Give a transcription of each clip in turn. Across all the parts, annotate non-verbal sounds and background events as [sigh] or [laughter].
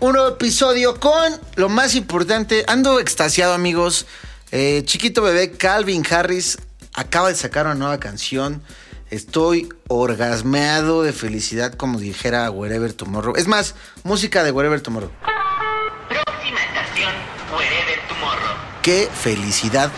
Un nuevo episodio con lo más importante. Ando extasiado, amigos. Eh, chiquito bebé Calvin Harris acaba de sacar una nueva canción. Estoy orgasmeado de felicidad, como dijera Wherever Tomorrow. Es más, música de Wherever Tomorrow. Próxima estación, Wherever Tomorrow. Qué felicidad.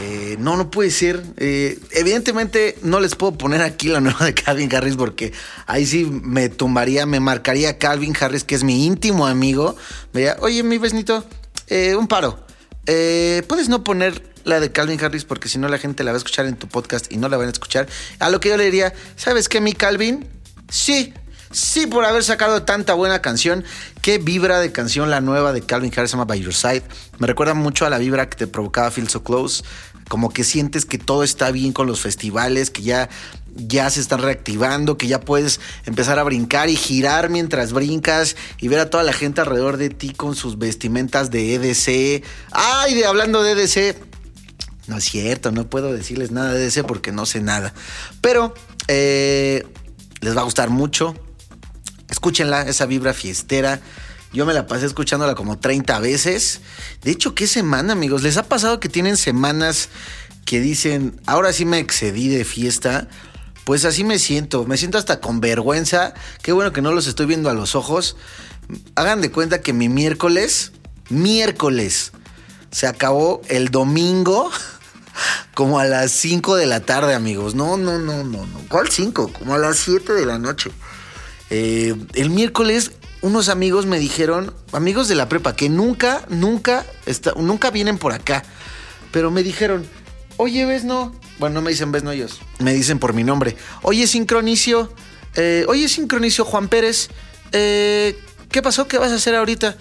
Eh, no, no puede ser. Eh, evidentemente no les puedo poner aquí la nueva de Calvin Harris porque ahí sí me tumbaría, me marcaría Calvin Harris, que es mi íntimo amigo. Me diría, oye, mi besnito, eh, un paro. ¿Puedes no poner la de Calvin Harris porque si no la gente la va a escuchar en tu podcast y no la van a escuchar? A lo que yo le diría, ¿sabes qué, mi Calvin? Sí, Sí, por haber sacado tanta buena canción. Qué vibra de canción la nueva de Calvin Harris, se llama By Your Side. Me recuerda mucho a la vibra que te provocaba Feel So Close. Como que sientes que todo está bien con los festivales, que ya, ya se están reactivando, que ya puedes empezar a brincar y girar mientras brincas y ver a toda la gente alrededor de ti con sus vestimentas de EDC. Ay, de hablando de EDC, no es cierto, no puedo decirles nada de ese porque no sé nada. Pero eh, les va a gustar mucho. Escúchenla, esa vibra fiestera. Yo me la pasé escuchándola como 30 veces. De hecho, ¿qué semana, amigos? ¿Les ha pasado que tienen semanas que dicen, ahora sí me excedí de fiesta? Pues así me siento. Me siento hasta con vergüenza. Qué bueno que no los estoy viendo a los ojos. Hagan de cuenta que mi miércoles, miércoles, se acabó el domingo [laughs] como a las 5 de la tarde, amigos. No, no, no, no, no. ¿Cuál 5? Como a las 7 de la noche. Eh, el miércoles unos amigos me dijeron, amigos de la prepa, que nunca, nunca, nunca vienen por acá. Pero me dijeron, oye, ves no. Bueno, no me dicen ves no ellos. Me dicen por mi nombre. Oye, sincronicio. eh, oye, sincronicio Juan Pérez. eh, ¿Qué pasó? ¿Qué vas a hacer ahorita?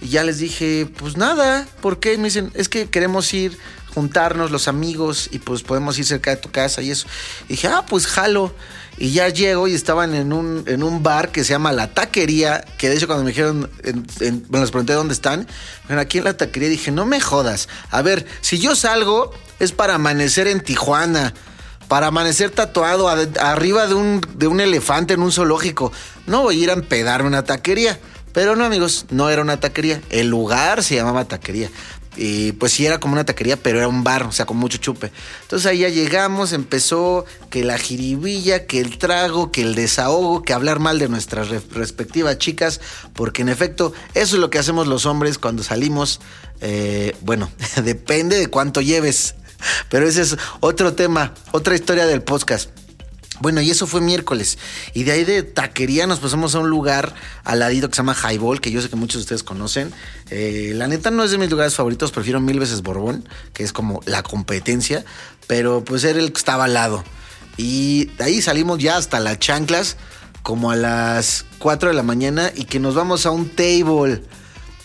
Y ya les dije, pues nada, ¿por qué? Me dicen, es que queremos ir, juntarnos los amigos y pues podemos ir cerca de tu casa y eso. Y dije, ah, pues jalo. Y ya llego y estaban en un, en un bar que se llama La Taquería, que de hecho cuando me dijeron, en- bueno, les pregunté dónde están, bueno, aquí en La Taquería dije, no me jodas. A ver, si yo salgo es para amanecer en Tijuana, para amanecer tatuado arriba de un, de un elefante en un zoológico. No voy a ir a empedarme una taquería. Pero no, amigos, no era una taquería. El lugar se llamaba taquería. Y pues sí era como una taquería, pero era un bar, o sea, con mucho chupe. Entonces ahí ya llegamos, empezó que la jiribilla, que el trago, que el desahogo, que hablar mal de nuestras re- respectivas chicas, porque en efecto eso es lo que hacemos los hombres cuando salimos. Eh, bueno, [laughs] depende de cuánto lleves, pero ese es otro tema, otra historia del podcast. Bueno, y eso fue miércoles. Y de ahí de taquería nos pasamos a un lugar al ladito que se llama Highball, que yo sé que muchos de ustedes conocen. Eh, la neta no es de mis lugares favoritos, prefiero mil veces Borbón, que es como la competencia, pero pues era el que estaba al lado. Y de ahí salimos ya hasta las chanclas, como a las 4 de la mañana, y que nos vamos a un table.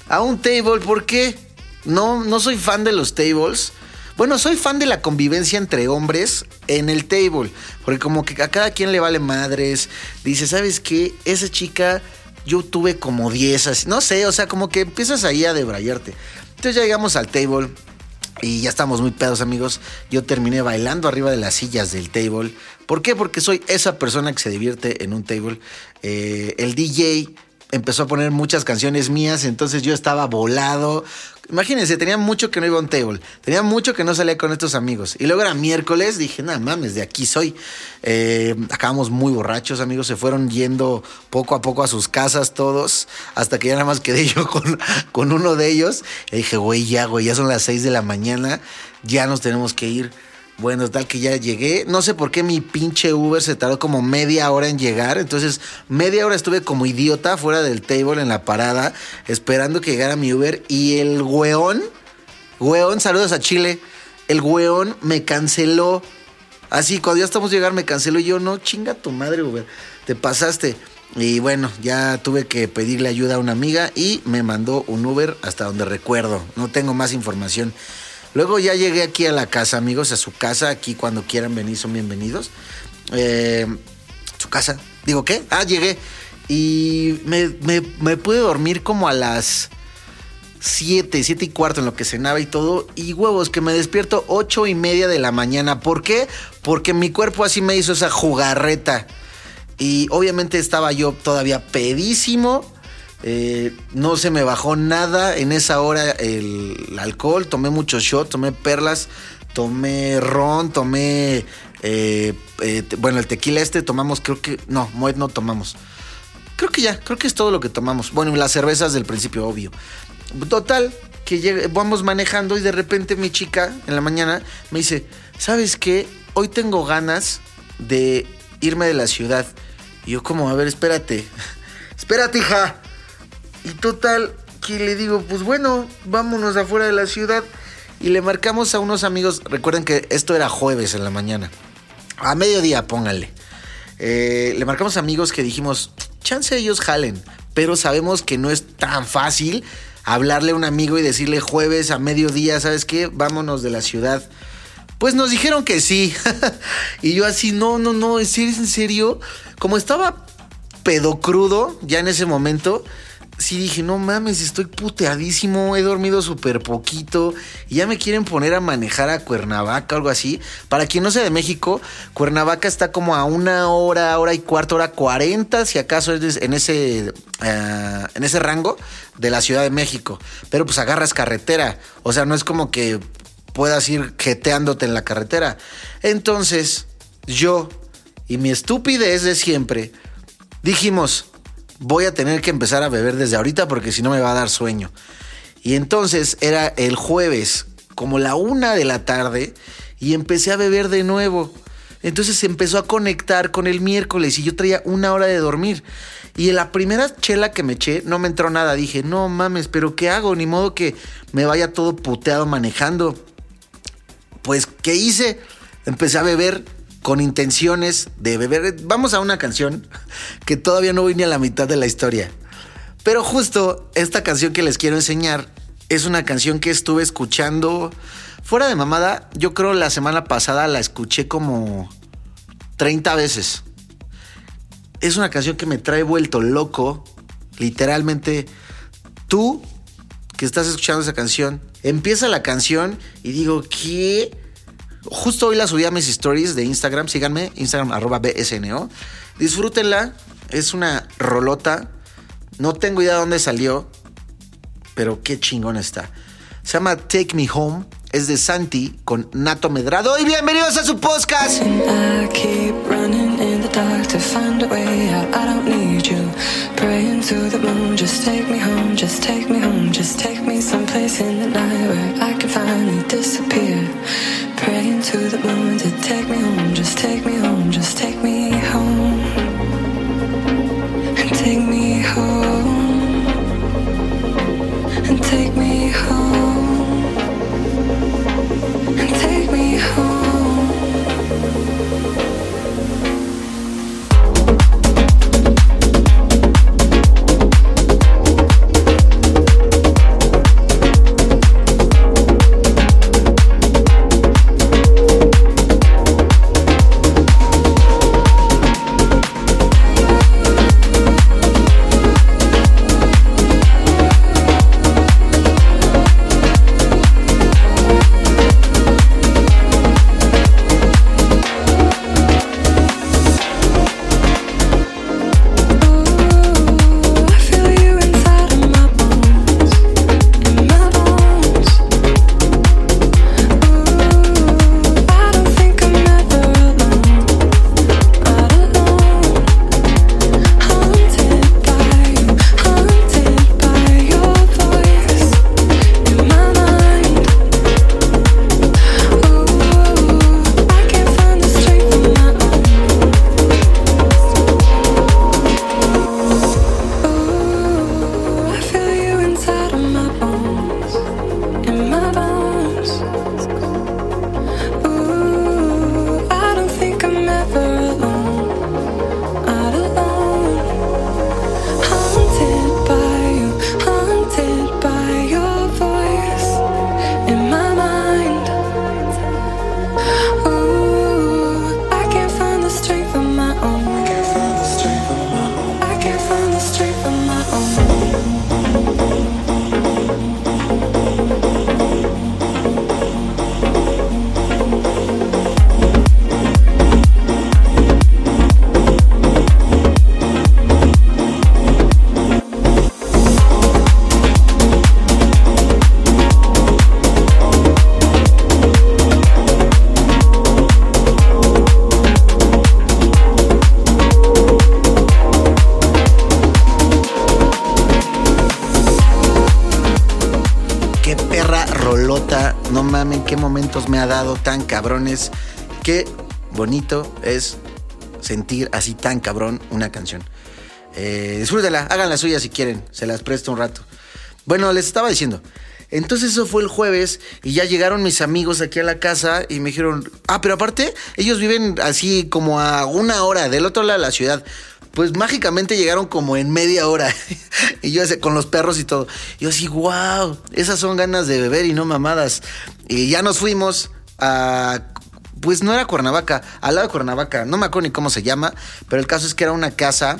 A un table, ¿por qué? No, no soy fan de los tables. Bueno, soy fan de la convivencia entre hombres en el table. Porque como que a cada quien le vale madres. Dice, ¿sabes qué? Esa chica, yo tuve como 10, así. No sé, o sea, como que empiezas ahí a debrayarte. Entonces ya llegamos al table. Y ya estamos muy pedos, amigos. Yo terminé bailando arriba de las sillas del table. ¿Por qué? Porque soy esa persona que se divierte en un table. Eh, el DJ empezó a poner muchas canciones mías, entonces yo estaba volado. Imagínense, tenía mucho que no iba a un table, tenía mucho que no salía con estos amigos. Y luego era miércoles, dije, nada mames, de aquí soy. Eh, acabamos muy borrachos, amigos, se fueron yendo poco a poco a sus casas todos, hasta que ya nada más quedé [laughs] yo con, con uno de ellos. Y dije, güey, ya, güey, ya son las 6 de la mañana, ya nos tenemos que ir. Bueno, tal que ya llegué. No sé por qué mi pinche Uber se tardó como media hora en llegar. Entonces, media hora estuve como idiota fuera del table en la parada, esperando que llegara mi Uber. Y el weón, weón, saludos a Chile. El weón me canceló. Así, cuando ya estamos a llegar, me canceló. Y yo, no, chinga tu madre, Uber. Te pasaste. Y bueno, ya tuve que pedirle ayuda a una amiga y me mandó un Uber hasta donde recuerdo. No tengo más información. Luego ya llegué aquí a la casa, amigos, a su casa. Aquí cuando quieran venir son bienvenidos. Eh, su casa. Digo, ¿qué? Ah, llegué. Y me, me, pude dormir como a las 7, 7 y cuarto en lo que cenaba y todo. Y huevos, que me despierto 8 y media de la mañana. ¿Por qué? Porque mi cuerpo así me hizo esa jugarreta. Y obviamente estaba yo todavía pedísimo. Eh, no se me bajó nada en esa hora el, alcohol. Tomé muchos shots, tomé perlas, tomé ron, tomé. Eh, eh, bueno, el tequila este tomamos, creo que. No, Moet no tomamos. Creo que ya, creo que es todo lo que tomamos. Bueno, las cervezas del principio, obvio. Total, que vamos manejando y de repente mi chica en la mañana me dice: ¿Sabes qué? Hoy tengo ganas de irme de la ciudad. Y yo, como, a ver, espérate. [laughs] espérate, hija. Y total, que le digo, pues bueno, vámonos afuera de la ciudad. Y le marcamos a unos amigos. Recuerden que esto era jueves en la mañana. A mediodía, pónganle. Eh, le marcamos a amigos que dijimos, chance ellos jalen. Pero sabemos que no es tan fácil hablarle a un amigo y decirle jueves a mediodía, ¿sabes qué? Vámonos de la ciudad. Pues nos dijeron que sí. [laughs] y yo así, no, no, no, ¿es en serio? Como estaba pedo crudo ya en ese momento, sí dije, no mames, estoy puteadísimo, he dormido súper poquito y ya me quieren poner a manejar a Cuernavaca o algo así. Para quien no sea de México, Cuernavaca está como a una hora, hora y cuarto, hora cuarenta, si acaso es en ese, eh, en ese rango de la Ciudad de México. Pero pues agarras carretera, o sea, no es como que puedas ir jeteándote en la carretera. Entonces, yo y mi estupidez de siempre dijimos, voy a tener que empezar a beber desde ahorita porque si no me va a dar sueño. Y entonces era el jueves, como la una de la tarde, y empecé a beber de nuevo. Entonces se empezó a conectar con el miércoles y yo traía una hora de dormir. Y en la primera chela que me eché no me entró nada. Dije, no mames, pero ¿qué hago? Ni modo que me vaya todo puteado manejando. Pues, ¿qué hice? Empecé a beber con intenciones de beber. Vamos a una canción que todavía no voy ni a la mitad de la historia. Pero justo esta canción que les quiero enseñar es una canción que estuve escuchando fuera de mamada. Yo creo la semana pasada la escuché como 30 veces. Es una canción que me trae vuelto loco. Literalmente, tú que estás escuchando esa canción, empieza la canción y digo, ¿qué? Justo hoy la subí a mis stories de Instagram. Síganme, Instagram arroba BSNO. Disfrútenla. Es una rolota. No tengo idea de dónde salió, pero qué chingón está. Se llama Take Me Home. Es de Santi con Nato Medrado. Y bienvenidos a su podcast. Praying to the moon to take me home, just take me home, just take me home. And take me home. And take me home. Ha dado tan cabrones. Qué bonito es sentir así tan cabrón una canción. Eh, disfrútela, hagan la suya si quieren, se las presto un rato. Bueno, les estaba diciendo. Entonces eso fue el jueves y ya llegaron mis amigos aquí a la casa y me dijeron, ah, pero aparte, ellos viven así como a una hora del otro lado de la ciudad. Pues mágicamente llegaron como en media hora. [laughs] y yo con los perros y todo. Yo así, wow, esas son ganas de beber y no mamadas. Y ya nos fuimos a pues no era Cuernavaca, al lado de Cuernavaca, no me acuerdo ni cómo se llama, pero el caso es que era una casa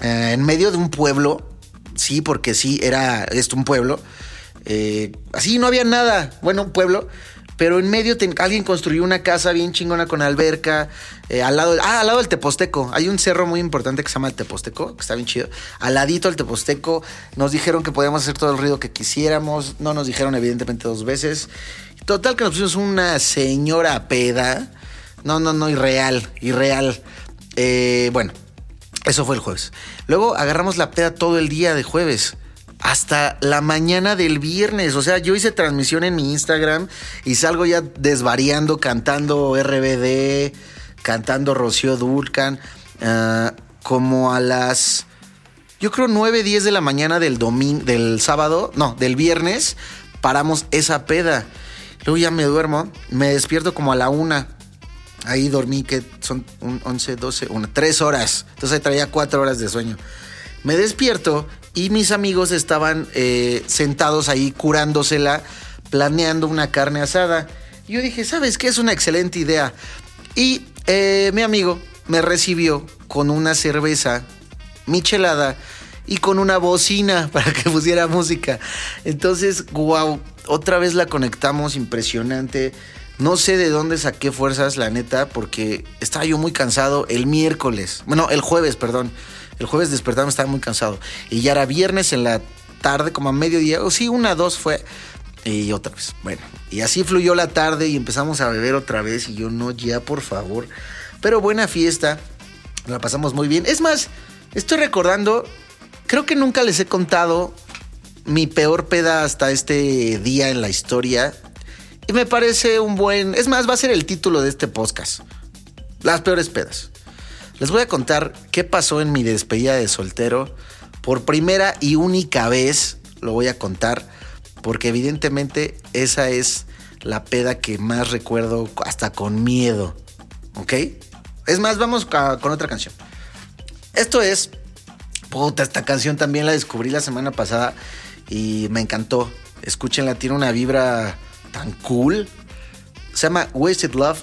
eh, en medio de un pueblo, sí, porque sí, era esto un pueblo, eh, así no había nada, bueno, un pueblo, pero en medio alguien construyó una casa bien chingona con alberca, eh, al lado, ah, al lado del Teposteco. Hay un cerro muy importante que se llama el Teposteco, que está bien chido. Al ladito del Teposteco nos dijeron que podíamos hacer todo el ruido que quisiéramos, no nos dijeron evidentemente dos veces. Total que nos pusimos una señora peda. No, no, no, irreal, irreal. Eh, bueno, eso fue el jueves. Luego agarramos la peda todo el día de jueves hasta la mañana del viernes. O sea, yo hice transmisión en mi Instagram y salgo ya desvariando, cantando RBD, cantando Rocío Dulcan, ah, como a las, yo creo 9, 10 de la mañana del domingo, del sábado, no, del viernes, paramos esa peda. Luego ya me duermo, me despierto como a la una. Ahí dormí, que son 11, 12, 1, 3 horas. Entonces ahí traía 4 horas de sueño. Me despierto y mis amigos estaban eh, sentados ahí curándosela, planeando una carne asada. Yo dije, ¿sabes qué? Es una excelente idea. Y eh, mi amigo me recibió con una cerveza michelada y con una bocina [laughs] para que pusiera música. Entonces, wow, otra vez la conectamos, impresionante. No sé de dónde saqué fuerzas, la neta, porque estaba yo muy cansado el miércoles. Bueno, el jueves, perdón. El jueves despertamos, estaba muy cansado. Y ya era viernes en la tarde, como a mediodía, o sí, una, dos fue. Y otra vez. Bueno, y así fluyó la tarde y empezamos a beber otra vez. Y yo, no, ya, por favor. Pero buena fiesta. La pasamos muy bien. Es más, estoy recordando, creo que nunca les he contado mi peor peda hasta este día en la historia. Y me parece un buen. Es más, va a ser el título de este podcast. Las peores pedas. Les voy a contar qué pasó en mi despedida de soltero. Por primera y única vez lo voy a contar, porque evidentemente esa es la peda que más recuerdo hasta con miedo. ¿Ok? Es más, vamos con otra canción. Esto es... Puta, esta canción también la descubrí la semana pasada y me encantó. Escúchenla, tiene una vibra tan cool. Se llama Wasted Love,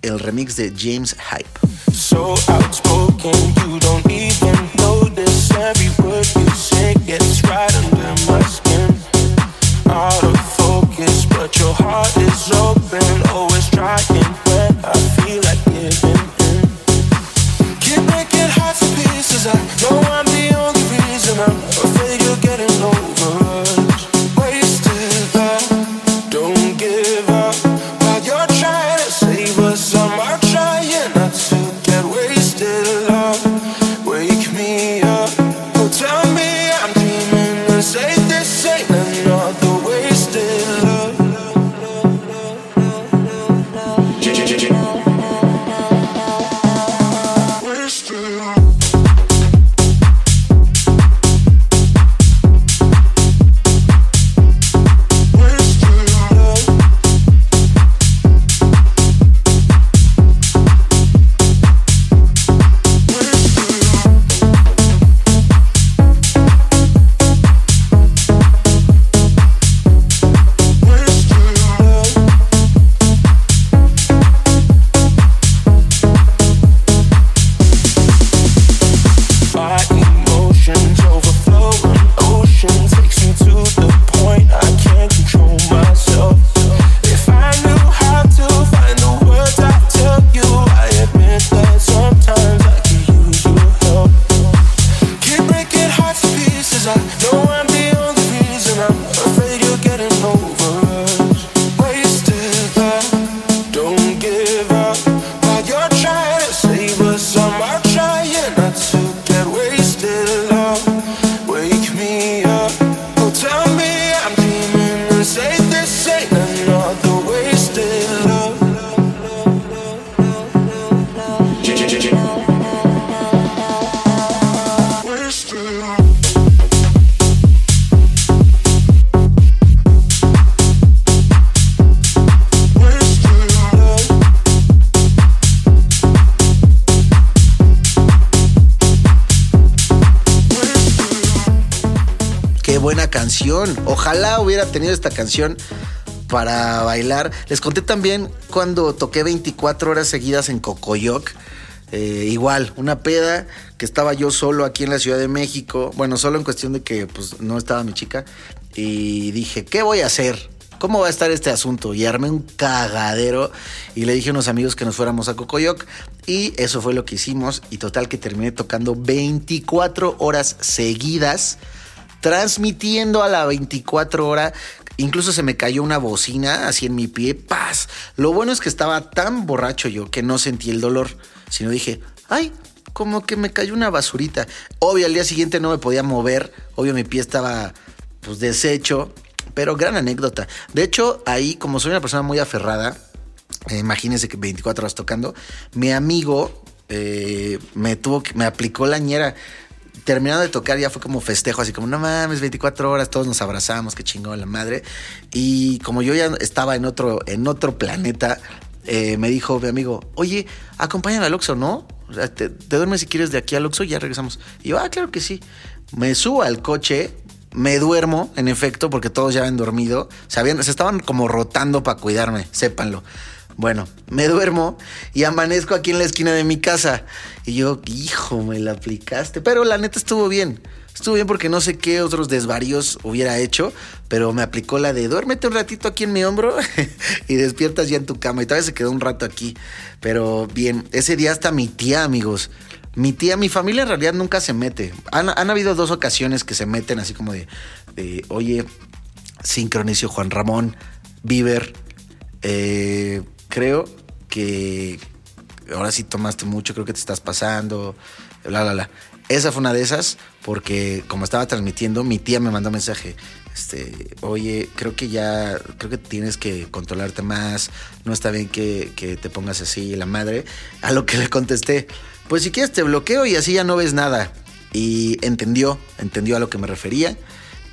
el remix de James Hype. out Ojalá hubiera tenido esta canción para bailar. Les conté también cuando toqué 24 horas seguidas en Cocoyoc. Eh, igual, una peda que estaba yo solo aquí en la Ciudad de México. Bueno, solo en cuestión de que pues, no estaba mi chica. Y dije, ¿qué voy a hacer? ¿Cómo va a estar este asunto? Y armé un cagadero y le dije a unos amigos que nos fuéramos a Cocoyoc y eso fue lo que hicimos y total que terminé tocando 24 horas seguidas, transmitiendo a la 24 hora. Incluso se me cayó una bocina así en mi pie, paz. Lo bueno es que estaba tan borracho yo que no sentí el dolor, sino dije, ay, como que me cayó una basurita. Obvio, al día siguiente no me podía mover, obvio mi pie estaba pues deshecho pero gran anécdota. De hecho, ahí, como soy una persona muy aferrada, eh, imagínense que 24 horas tocando, mi amigo eh, me tuvo que, me aplicó la ñera. Terminando de tocar ya fue como festejo, así como, no mames, 24 horas, todos nos abrazamos, qué chingón la madre. Y como yo ya estaba en otro, en otro planeta, eh, me dijo mi amigo, oye, acompáñame al Oxxo, ¿no? Te, te, duermes si quieres de aquí al Oxxo y ya regresamos. Y yo, ah, claro que sí. Me subo al coche, me duermo, en efecto, porque todos ya habían dormido. Se, habían, se estaban como rotando para cuidarme, sépanlo. Bueno, me duermo y amanezco aquí en la esquina de mi casa. Y yo, hijo, me la aplicaste. Pero la neta estuvo bien. Estuvo bien porque no sé qué otros desvaríos hubiera hecho, pero me aplicó la de duérmete un ratito aquí en mi hombro [laughs] y despiertas ya en tu cama. Y todavía se quedó un rato aquí. Pero bien, ese día hasta mi tía, amigos, mi tía, mi familia en realidad nunca se mete. Han, habido dos ocasiones que se meten así como de, oye, Sincronicio Juan Ramón, Bieber, eh, creo que ahora sí tomaste mucho, creo que te estás pasando, la, la, la. Esa fue una de esas, porque como estaba transmitiendo, mi tía me mandó un mensaje. Este, oye, creo que ya, creo que tienes que controlarte más, no está bien que, que te pongas así, la madre. A lo que le contesté, pues si quieres te bloqueo y así ya no ves nada. Y entendió, entendió a lo que me refería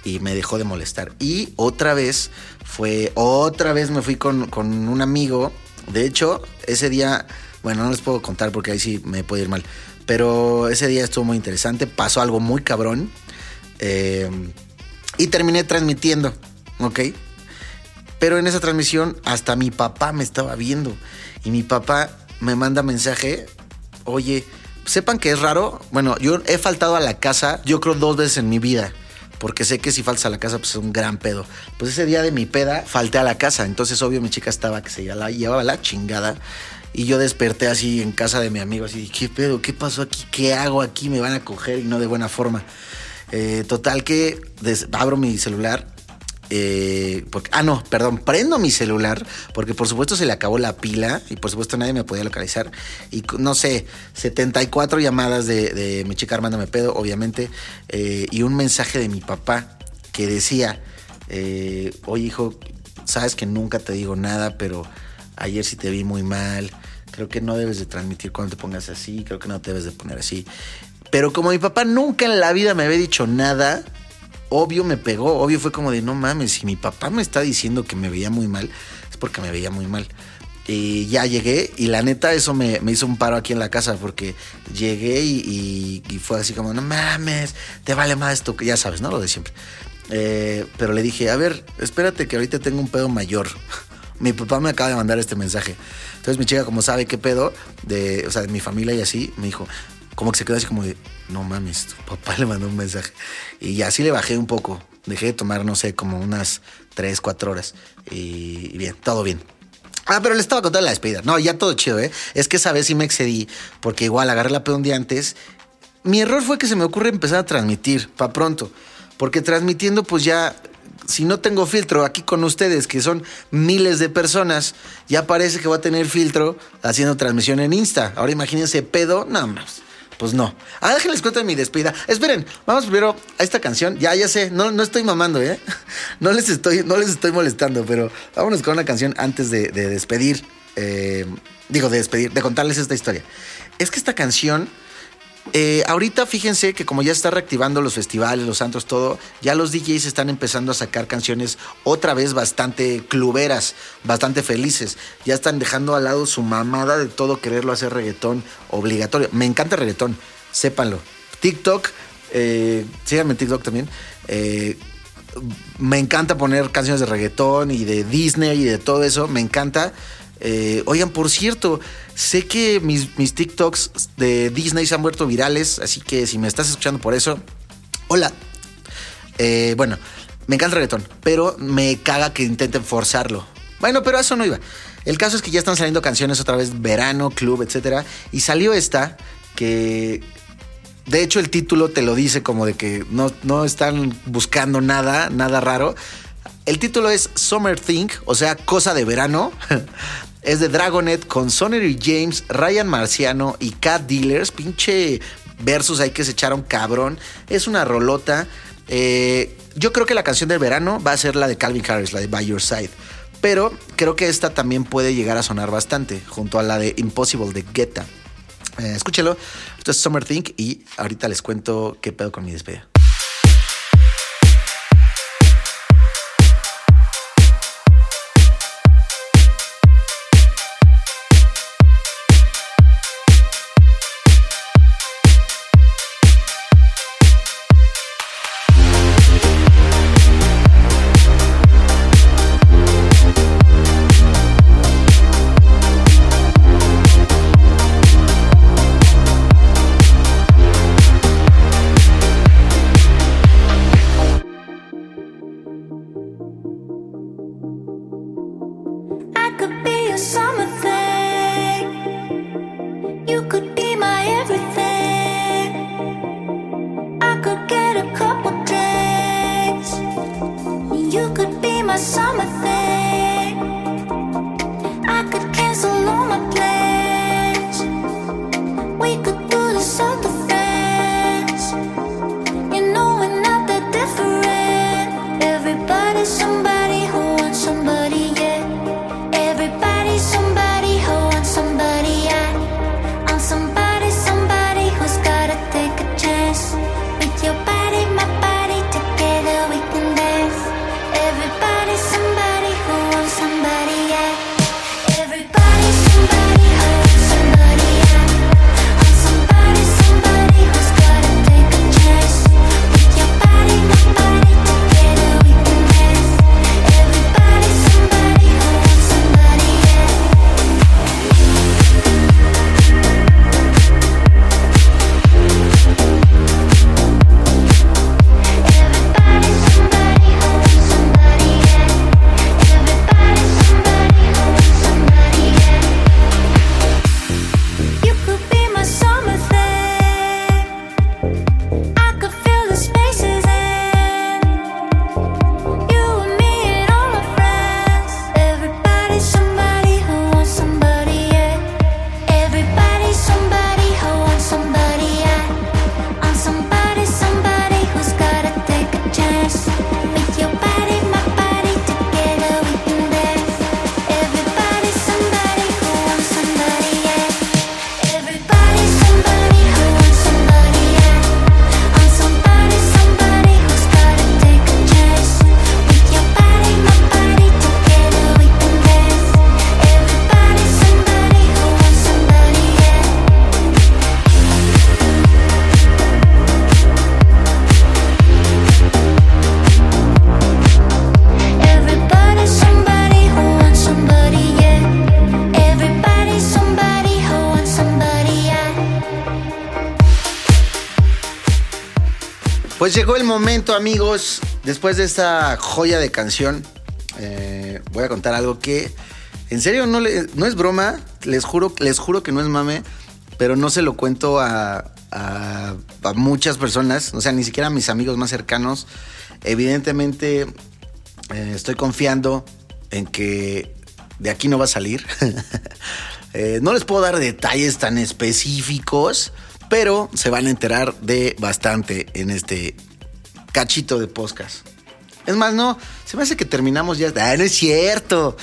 y me dejó de molestar. Y otra vez fue, otra vez me fui con, un amigo. De hecho, ese día, bueno, no les puedo contar porque ahí sí me puede ir mal. Pero ese día estuvo muy interesante, pasó algo muy cabrón. Eh, y terminé transmitiendo, ¿ok? Pero en esa transmisión hasta mi papá me estaba viendo. Y mi papá me manda mensaje oye, sepan que es raro. Bueno, yo he faltado a la casa, yo creo dos veces en mi vida. Porque sé que si faltas a la casa, pues es un gran pedo. Pues ese día de mi peda, falté a la casa. Entonces, obvio, mi chica estaba que se llevaba la chingada. Y yo desperté así en casa de mi amigo, así, ¿qué pedo? ¿Qué pasó aquí? ¿Qué hago aquí? Me van a coger y no de buena forma. Eh, total que abro mi celular eh, ah, no, perdón, prendo mi celular porque por supuesto se le acabó la pila y por supuesto nadie me podía localizar. Y no sé, 74 llamadas de, mi chica Armando me pedo, obviamente, eh, y un mensaje de mi papá que decía, eh, oye hijo, sabes que nunca te digo nada, pero ayer sí te vi muy mal, creo que no debes de transmitir cuando te pongas así, creo que no te debes de poner así. Pero como mi papá nunca en la vida me había dicho nada, obvio me pegó, obvio fue como de no mames, si mi papá me está diciendo que me veía muy mal, es porque me veía muy mal. Y ya llegué y la neta eso me, hizo un paro aquí en la casa porque llegué y, fue así como, no mames, te vale más esto, que ya sabes, ¿no? Lo de siempre. Eh, pero le dije, a ver, espérate que ahorita tengo un pedo mayor. [laughs] mi papá me acaba de mandar este mensaje. Entonces mi chica, como sabe qué pedo, de, o sea, de mi familia y así, me dijo, como que se quedó así como de, no mames, tu papá [laughs] le mandó un mensaje. Y así le bajé un poco. Dejé de tomar, no sé, como unas 3, 4 horas. Y, bien, todo bien. Ah, pero le estaba contando la despedida. No, ya todo chido, ¿eh? Es que esa vez sí me excedí, porque igual agarré la pedo un día antes. Mi error fue que se me ocurre empezar a transmitir, para pronto. Porque transmitiendo, pues ya si no tengo filtro aquí con ustedes, que son miles de personas, ya parece que voy a tener filtro haciendo transmisión en Insta. Ahora imagínense pedo, nada más. Pues no. Ah, déjenles cuento de mi despedida. Esperen, vamos primero a esta canción. Ya, ya sé, no, no estoy mamando, ¿eh? [laughs] No les estoy, no les estoy molestando, pero vámonos con una canción antes de, despedir. Eh, digo, de despedir, de contarles esta historia. Es que esta canción eh, ahorita fíjense que como ya está reactivando los festivales, los santos, todo, ya los DJs están empezando a sacar canciones otra vez bastante cluberas, bastante felices. Ya están dejando al lado su mamada de todo quererlo hacer reggaetón obligatorio. Me encanta reggaetón, sépanlo. TikTok, eh, síganme en TikTok también. Eh, me encanta poner canciones de reggaetón y de Disney y de todo eso, me encanta. Eh, oigan, por cierto, sé que mis, TikToks de Disney se han vuelto virales, así que si me estás escuchando por eso, hola. Eh, bueno, me encanta el reggaetón, pero me caga que intenten forzarlo. Bueno, pero eso no iba. El caso es que ya están saliendo canciones otra vez, verano, club, etcétera. Y salió esta que. De hecho, el título te lo dice como de que no, no están buscando nada, nada raro. El título es Summer Thing, o sea, cosa de verano. [laughs] es de Dragonet con Sonny James, Ryan Marciano y Cat Dealers. Pinche versus ahí que se echaron cabrón. Es una rolota. Eh, yo creo que la canción del verano va a ser la de Calvin Harris, la de By Your Side. Pero creo que esta también puede llegar a sonar bastante, junto a la de Impossible de Guetta. Eh, escúchelo, esto es Summer Think y ahorita les cuento qué pedo con mi despedida. Pues llegó el momento, amigos. Después de esta joya de canción, eh, voy a contar algo que, en serio, no, es broma. Les juro, les juro que no es mame, pero no se lo cuento a, muchas personas, o sea, ni siquiera a mis amigos más cercanos. Evidentemente, eh, estoy confiando en que de aquí no va a salir. [laughs] Eh, no les puedo dar detalles tan específicos pero se van a enterar de bastante en este cachito de podcast. Es más, no, se me hace que terminamos ya. Ah, no es cierto.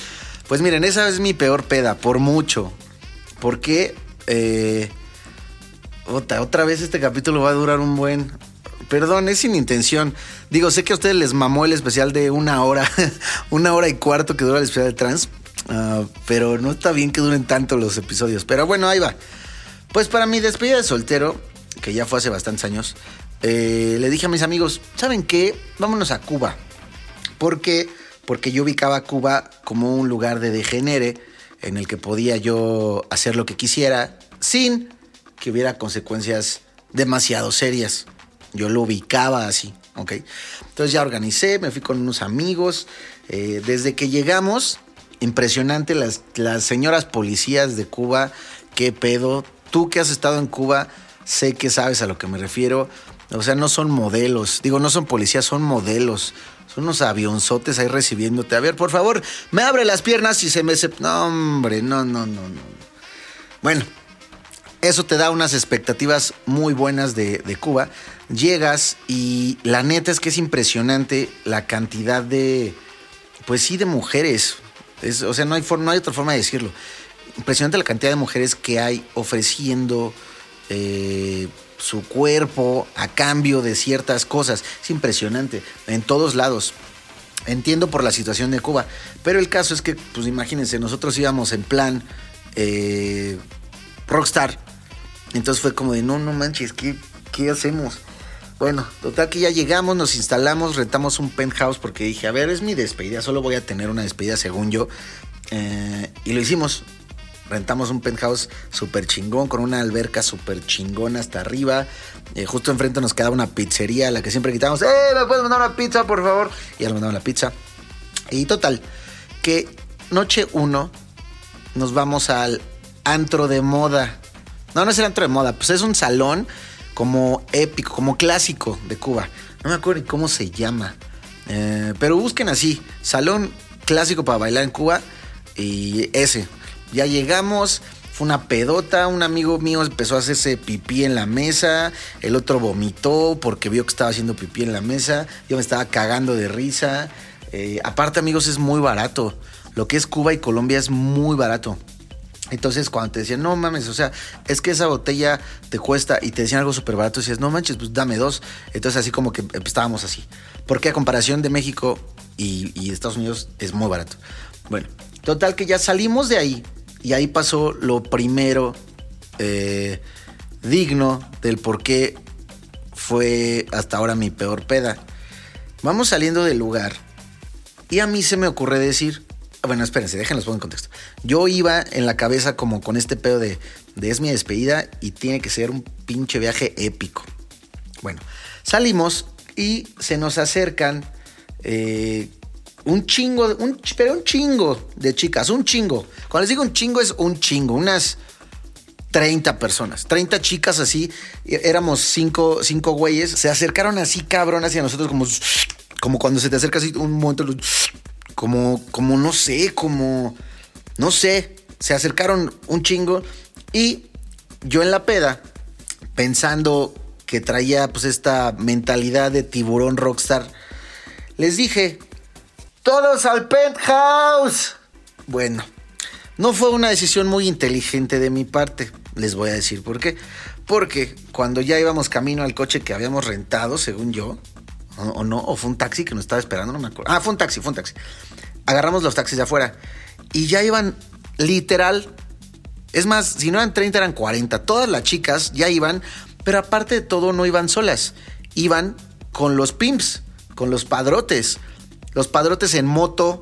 Pues miren, esa es mi peor peda, por mucho. Porque eh, otra, otra vez este capítulo va a durar un buen. Perdón, es sin intención. Digo, sé que a ustedes les mamó el especial de una hora, [laughs] una hora y cuarto que dura el especial de trans. Ah, pero no está bien que duren tanto los episodios. Pero bueno, ahí va. Pues para mi despedida de soltero, que ya fue hace bastantes años, eh, le dije a mis amigos, ¿saben qué? Vámonos a Cuba. ¿Por qué? Porque yo ubicaba a Cuba como un lugar de degenere en el que podía yo hacer lo que quisiera sin que hubiera consecuencias demasiado serias. Yo lo ubicaba así, ¿ok? Entonces ya organicé, me fui con unos amigos. eh, desde que llegamos, impresionante las, las señoras policías de Cuba, qué pedo. Tú que has estado en Cuba, sé que sabes a lo que me refiero. O sea, no son modelos. Digo, no son policías, son modelos. Son unos avionzotes ahí recibiéndote. A ver, por favor, me abre las piernas y se me... se- No, hombre, no, no, no, no. Bueno, eso te da unas expectativas muy buenas de, de Cuba. Llegas y la neta es que es impresionante la cantidad de, pues sí, de mujeres. Es- o sea, no hay, for- no hay otra forma de decirlo. Impresionante la cantidad de mujeres que hay ofreciendo eh, su cuerpo a cambio de ciertas cosas. Es impresionante, en todos lados. Entiendo por la situación de Cuba, pero el caso es que, pues imagínense, nosotros íbamos en plan eh, rockstar. Entonces fue como de, no, no manches, ¿qué, qué hacemos? Bueno, total que ya llegamos, nos instalamos, rentamos un penthouse porque dije, a ver, es mi despedida, solo voy a tener una despedida según yo. Eh, y lo hicimos. Rentamos un penthouse súper chingón, con una alberca súper chingona hasta arriba. Eh, justo enfrente nos quedaba una pizzería la que siempre quitábamos, ¡eh, me puedes mandar una pizza, por favor! Y ya mandaban la pizza. Y total, que noche uno nos vamos al antro de moda. No, no es el antro de moda, pues es un salón como épico, como clásico de Cuba. No me acuerdo ni cómo se llama. Eh, pero busquen así, salón clásico para bailar en Cuba y ese. Ya llegamos, fue una pedota, un amigo mío empezó a hacerse pipí en la mesa, el otro vomitó porque vio que estaba haciendo pipí en la mesa, yo me estaba cagando de risa. Eh, aparte amigos es muy barato, lo que es Cuba y Colombia es muy barato. Entonces, cuando te decían, no mames, o sea, es que esa botella te cuesta y te decían algo súper barato, decías, no manches, pues dame dos. Entonces, así como que estábamos así. Porque a comparación de México y, y Estados Unidos es muy barato. Bueno, total que ya salimos de ahí y ahí pasó lo primero eh, digno del por qué fue hasta ahora mi peor peda. Vamos saliendo del lugar y a mí se me ocurre decir, bueno, espérense, déjenlos pongo en contexto. Yo iba en la cabeza como con este pedo de, de es mi despedida y tiene que ser un pinche viaje épico. Bueno, salimos y se nos acercan eh, un chingo, pero un chingo de chicas, un chingo. Cuando les digo un chingo es un chingo, unas 30 personas, 30 chicas así, éramos cinco, cinco güeyes, se acercaron así cabrón hacia nosotros como, como cuando se te acerca así un momento, como, como no sé, como, no sé, se acercaron un chingo y yo en la peda, pensando que traía pues esta mentalidad de tiburón rockstar, les dije, todos al penthouse. Bueno, no fue una decisión muy inteligente de mi parte. Les voy a decir por qué. Porque cuando ya íbamos camino al coche que habíamos rentado, según yo, o, no, o fue un taxi que nos estaba esperando, no me acuerdo. Ah, fue un taxi, fue un taxi. Agarramos los taxis de afuera y ya iban literal. Es más, si no eran 30, eran 40. Todas las chicas ya iban, pero aparte de todo, no iban solas. Iban con los pimps, con los padrotes. Los padrotes en moto,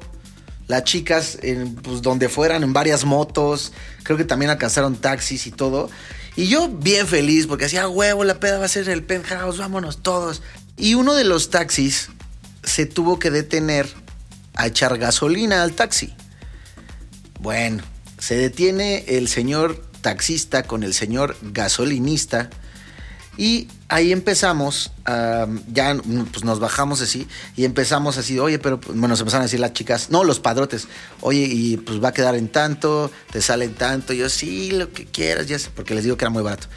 las chicas en, pues, donde fueran, en varias motos. Creo que también alcanzaron taxis y todo. Y yo bien feliz porque hacía huevo, la peda va a ser en el penthouse, vámonos todos. Y uno de los taxis se tuvo que detener a echar gasolina al taxi. Bueno, se detiene el señor taxista con el señor gasolinista y ahí empezamos, ya pues nos bajamos así y empezamos así, oye, pero bueno, se empezaron a decir las chicas, no, los padrotes, oye, y pues va a quedar en tanto, te sale en tanto, yo sí, lo que quieras, ya porque les digo que era muy barato.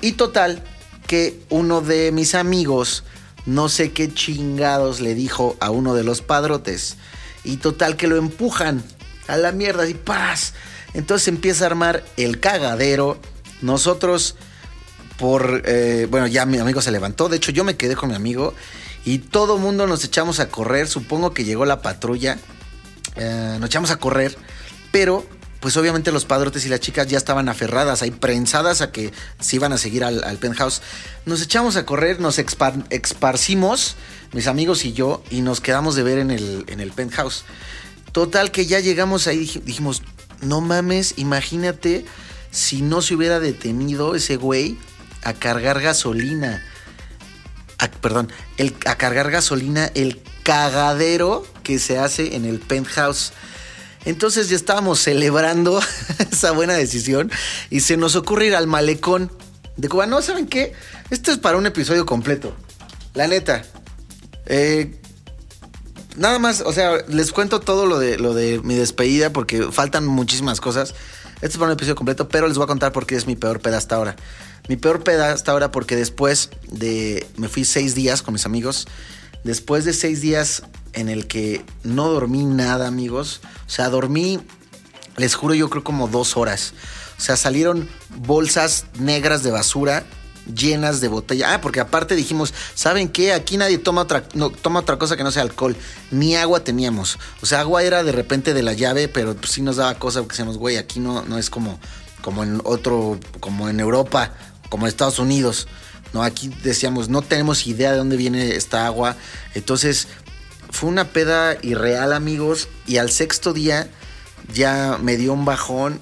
Y total, que uno de mis amigos, no sé qué chingados le dijo a uno de los padrotes, y total que lo empujan a la mierda, y paz. Entonces empieza a armar el cagadero, nosotros por, eh, bueno, ya mi amigo se levantó, de hecho yo me quedé con mi amigo y todo mundo nos echamos a correr, supongo que llegó la patrulla, eh, nos echamos a correr, pero pues obviamente los padrotes y las chicas ya estaban aferradas ahí, prensadas a que se iban a seguir al, penthouse. Nos echamos a correr, nos expar- esparcimos, mis amigos y yo, y nos quedamos de ver en el, en el penthouse. Total que ya llegamos ahí, dij- dijimos, no mames, imagínate si no se hubiera detenido ese güey a cargar gasolina. A- perdón, el, a cargar gasolina, el cagadero que se hace en el penthouse. Entonces ya estábamos celebrando [laughs] esa buena decisión y se nos ocurre ir al malecón de Cuba. No, ¿saben qué? Esto es para un episodio completo. La neta. Eh, nada más, o sea, les cuento todo lo de, lo de mi despedida porque faltan muchísimas cosas. Esto es para un episodio completo, pero les voy a contar por qué es mi peor peda hasta ahora. Mi peor peda hasta ahora porque después de... Me fui seis días con mis amigos. Después de seis días en el que no dormí nada, amigos. O sea, dormí, les juro, yo creo como dos horas. O sea, salieron bolsas negras de basura llenas de botella. Ah, porque aparte dijimos, ¿saben qué? Aquí nadie toma otra, no, toma otra cosa que no sea alcohol. Ni agua teníamos. O sea, agua era de repente de la llave, pero pues sí nos daba cosa porque decíamos, güey, aquí no, no es como, como en otro, como en Europa, como Estados Unidos. No, aquí decíamos, no tenemos idea de dónde viene esta agua. Entonces, fue una peda irreal, amigos. Y al sexto día ya me dio un bajón,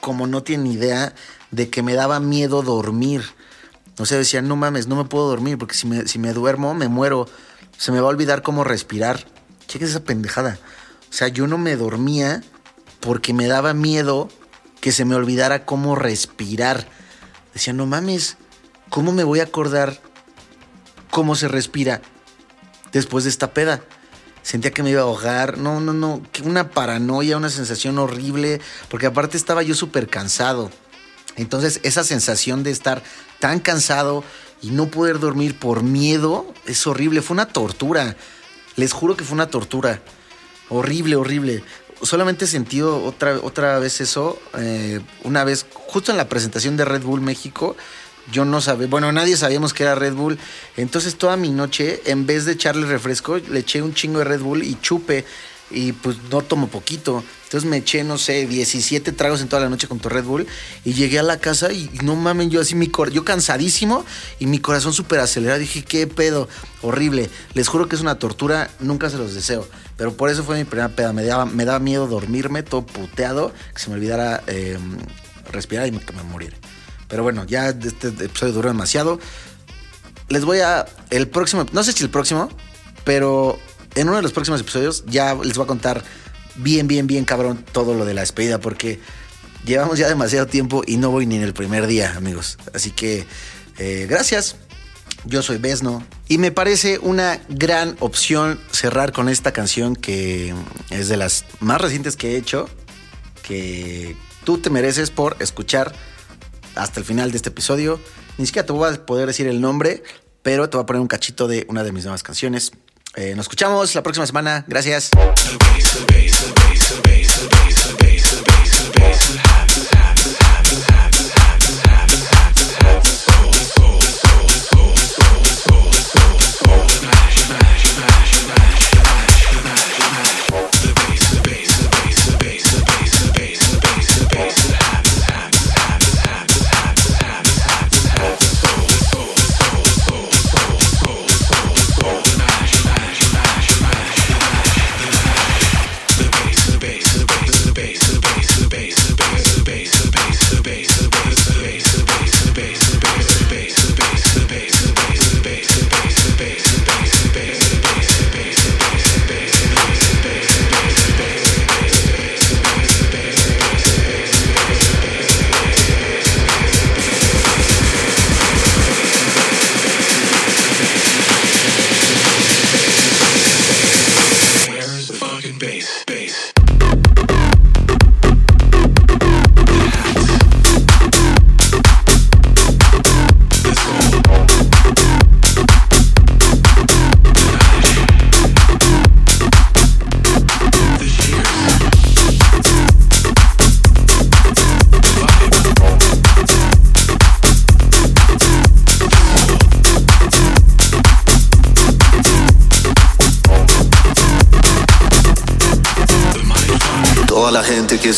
como no tienen idea, de que me daba miedo dormir. O sea, decía, no mames, no me puedo dormir porque si me, si me duermo me muero. Se me va a olvidar cómo respirar. Cheque esa pendejada. O sea, yo no me dormía porque me daba miedo que se me olvidara cómo respirar. Decía, no mames, ¿cómo me voy a acordar cómo se respira después de esta peda? Sentía que me iba a ahogar. No, no, no. Una paranoia, una sensación horrible. Porque aparte estaba yo súper cansado. Entonces, esa sensación de estar tan cansado y no poder dormir por miedo es horrible. Fue una tortura. Les juro que fue una tortura. Horrible, horrible. Solamente he sentido otra, otra vez eso. eh, una vez, justo en la presentación de Red Bull México, yo no sabía, bueno, nadie sabíamos que era Red Bull. Entonces toda mi noche, en vez de echarle refresco, le eché un chingo de Red Bull y chupe. Y pues no tomo poquito. Entonces me eché, no sé, 17 tragos en toda la noche con tu Red Bull. Y llegué a la casa y, no mamen, yo así, mi cor yo cansadísimo y mi corazón súper acelerado. Dije, qué pedo, horrible. Les juro que es una tortura, nunca se los deseo. Pero por eso fue mi primera peda. Me daba, me daba miedo dormirme todo puteado, que se me olvidara eh, respirar y que me muriera. Pero bueno, ya este episodio duró demasiado. Les voy a. El próximo. No sé si el próximo, pero en uno de los próximos episodios ya les voy a contar bien, bien, bien cabrón todo lo de la despedida, porque llevamos ya demasiado tiempo y no voy ni en el primer día, amigos. Así que eh, gracias. Yo soy Besno y me parece una gran opción cerrar con esta canción que es de las más recientes que he hecho, que tú te mereces por escuchar hasta el final de este episodio. Ni siquiera te voy a poder decir el nombre, pero te voy a poner un cachito de una de mis nuevas canciones. Eh, nos escuchamos la próxima semana. Gracias.